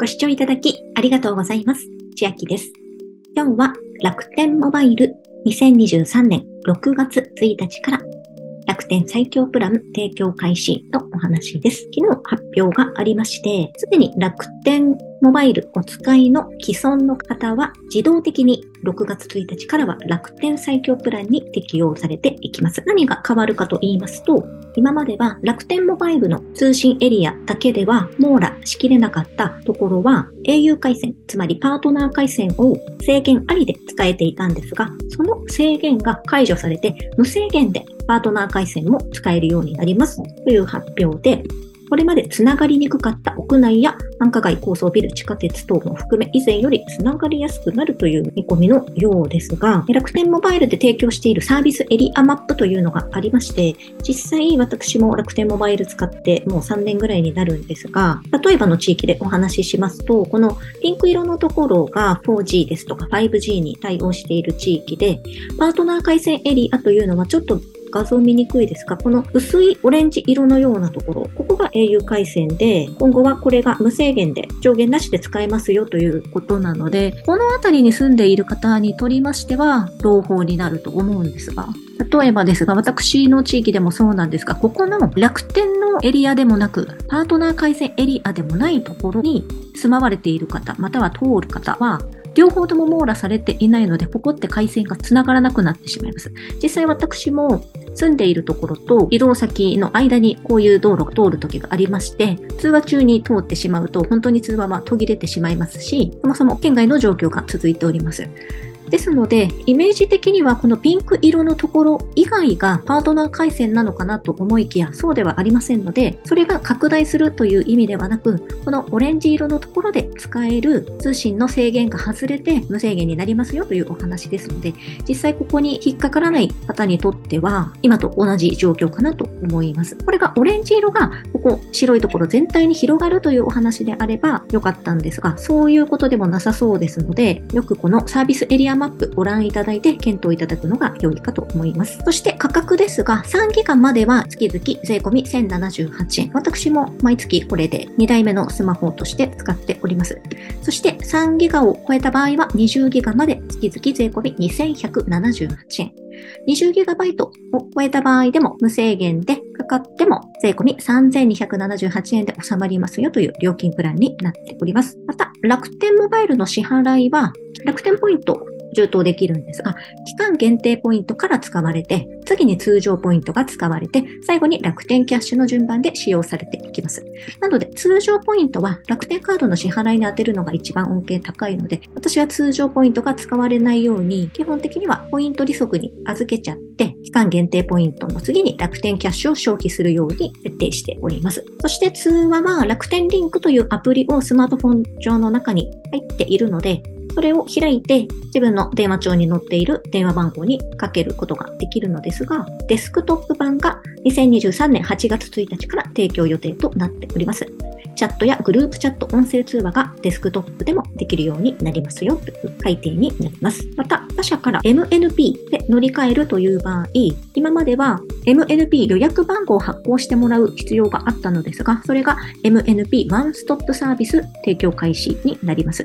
ご視聴いただきありがとうございます。千秋です。今日は楽天モバイル2023年6月1日から楽天最強プラン提供開始のお話です。昨日発表がありまして、すでに楽天モバイルお使いの既存の方は自動的に6月1日からは楽天最強プランに適用されていきます。何が変わるかと言いますと、今までは楽天モバイルの通信エリアだけでは網羅しきれなかったところは au 回線、つまりパートナー回線を制限ありで使えていたんですが、その制限が解除されて無制限でパートナー回線も使えるようになりますという発表で、これまでつながりにくかった屋内や繁華街高層ビル、地下鉄等も含め以前よりつながりやすくなるという見込みのようですが、楽天モバイルで提供しているサービスエリアマップというのがありまして、実際私も楽天モバイル使ってもう3年ぐらいになるんですが、例えばの地域でお話ししますと、このピンク色のところが 4G ですとか 5G に対応している地域で、パートナー回線エリアというのはちょっと画像見にくいですが、この薄いオレンジ色のようなところ、ここが au 回線で、今後はこれが無制限で上限なしで使えますよということなので、この辺りに住んでいる方にとりましては、朗報になると思うんですが、例えばですが、私の地域でもそうなんですが、ここの楽天のエリアでもなく、パートナー回線エリアでもないところに住まわれている方、または通る方は、両方とも網羅されていないので、ここって回線が繋がらなくなってしまいます。実際私も住んでいるところと移動先の間にこういう道路が通る時がありまして、通話中に通ってしまうと本当に通話は途切れてしまいますし、そもそも県外の状況が続いております。ですので、イメージ的にはこのピンク色のところ以外がパートナー回線なのかなと思いきや、そうではありませんので、それが拡大するという意味ではなく、このオレンジ色のところで使える通信の制限が外れて無制限になりますよというお話ですので、実際ここに引っかからない方にとっては、今と同じ状況かなと思います。これがオレンジ色がここ白いところ全体に広がるというお話であればよかったんですが、そういうことでもなさそうですので、よくこのサービスエリアマップご覧いただいて検討いただくのが良いかと思います。そして価格ですが、3ギガまでは月々税込1078円。私も毎月これで2台目のスマホとして使っております。そして3ギガを超えた場合は20ギガまで月々税込2178円。20GB を超えた場合でも無制限でかかっても税込3278円で収まりますよという料金プランになっております。また、楽天モバイルの支払いは楽天ポイント充当できるんですが、期間限定ポイントから使われて、次に通常ポイントが使われて、最後に楽天キャッシュの順番で使用されていきます。なので、通常ポイントは楽天カードの支払いに当てるのが一番恩恵高いので、私は通常ポイントが使われないように、基本的にはポイント利息に預けちゃって、期間限定ポイントの次に楽天キャッシュを消費するように設定しております。そして通話は楽天リンクというアプリをスマートフォン上の中に入っているので、それを開いて自分の電話帳に載っている電話番号にかけることができるのですが、デスクトップ版が2023年8月1日から提供予定となっております。チャットやグループチャット音声通話がデスクトップでもできるようになりますよという改定になります。また、他社から MNP で乗り換えるという場合、今までは MNP 予約番号を発行してもらう必要があったのですが、それが MNP ワンストップサービス提供開始になります。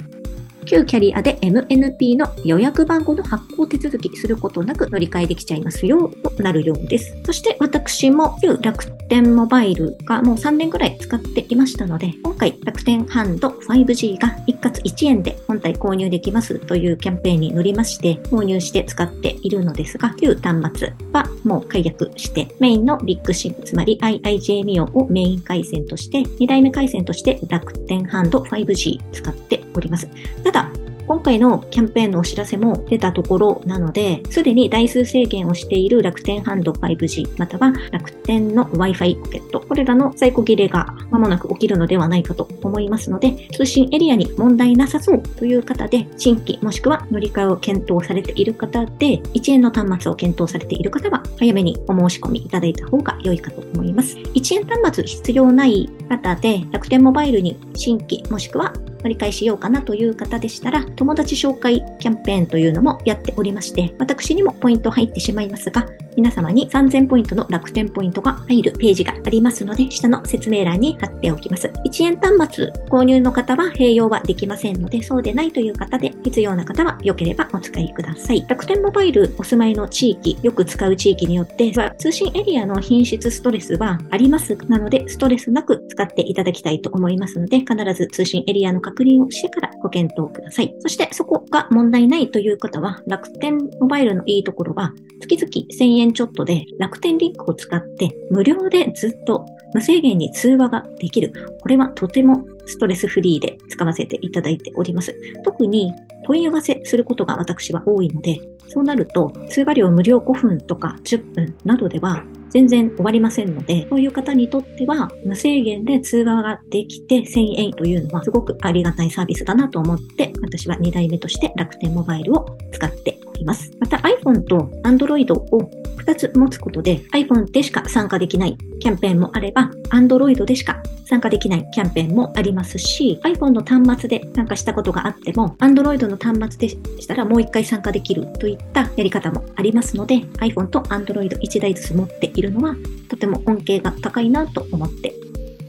旧キャリアで MNP の予約番号の発行手続きすることなく乗り換えできちゃいますよとなるようです。そして私も旧楽天モバイルがもう3年くらい使っていましたので、今回楽天ハンド 5G が一括1円で本体購入できますというキャンペーンに乗りまして、購入して使っているのですが、旧端末はもう解約して、メインのビッグシム、つまり IIJ ミオをメイン回線として、2代目回線として楽天ハンド 5G 使っております。ただ、今回のキャンペーンのお知らせも出たところなので、すでに台数制限をしている楽天ハンド 5G、または楽天の Wi-Fi ポケット、これらの在庫切れが間もなく起きるのではないかと思いますので、通信エリアに問題なさそうという方で、新規もしくは乗り換えを検討されている方で、1円の端末を検討されている方は、早めにお申し込みいただいた方が良いかと思います。1円端末必要ない方で、楽天モバイルに新規もしくは割り返しようかなという方でしたら、友達紹介キャンペーンというのもやっておりまして、私にもポイント入ってしまいますが、皆様に3000ポイントの楽天ポイントが入るページがありますので、下の説明欄に貼っておきます。1円端末購入の方は併用はできませんので、そうでないという方で、必要な方は良ければお使いください。楽天モバイルお住まいの地域、よく使う地域によって、通信エリアの品質ストレスはあります。なので、ストレスなく使っていただきたいと思いますので、必ず通信エリアの確認をしてからご検討ください。そして、そこが問題ないという方は、楽天モバイルのいいところは、月々1000円ちょっとで楽天リンクを使って無料でずっと無制限に通話ができる。これはとてもストレスフリーで使わせていただいております。特に問い合わせすることが私は多いので、そうなると通話料無料5分とか10分などでは全然終わりませんので、そういう方にとっては無制限で通話ができて1000円というのはすごくありがたいサービスだなと思って、私は2代目として楽天モバイルを使っております。また iPhone と Android を2つ持つことで iPhone でしか参加できないキャンペーンもあれば Android でしか参加できないキャンペーンもありますし iPhone の端末で参加したことがあっても Android の端末でしたらもう1回参加できるといったやり方もありますので iPhone と Android1 台ずつ持っているのはとても恩恵が高いなと思って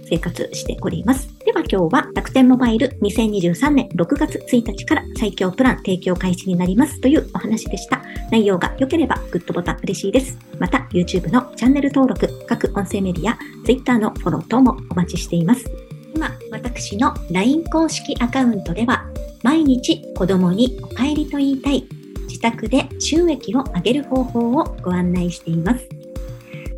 生活しております。では今日は楽天モバイル2023年6月1日から最強プラン提供開始になりますというお話でした。内容が良ければグッドボタン嬉しいです。また YouTube のチャンネル登録、各音声メディア、Twitter のフォロー等もお待ちしています。今、私の LINE 公式アカウントでは毎日子供にお帰りと言いたい自宅で収益を上げる方法をご案内しています。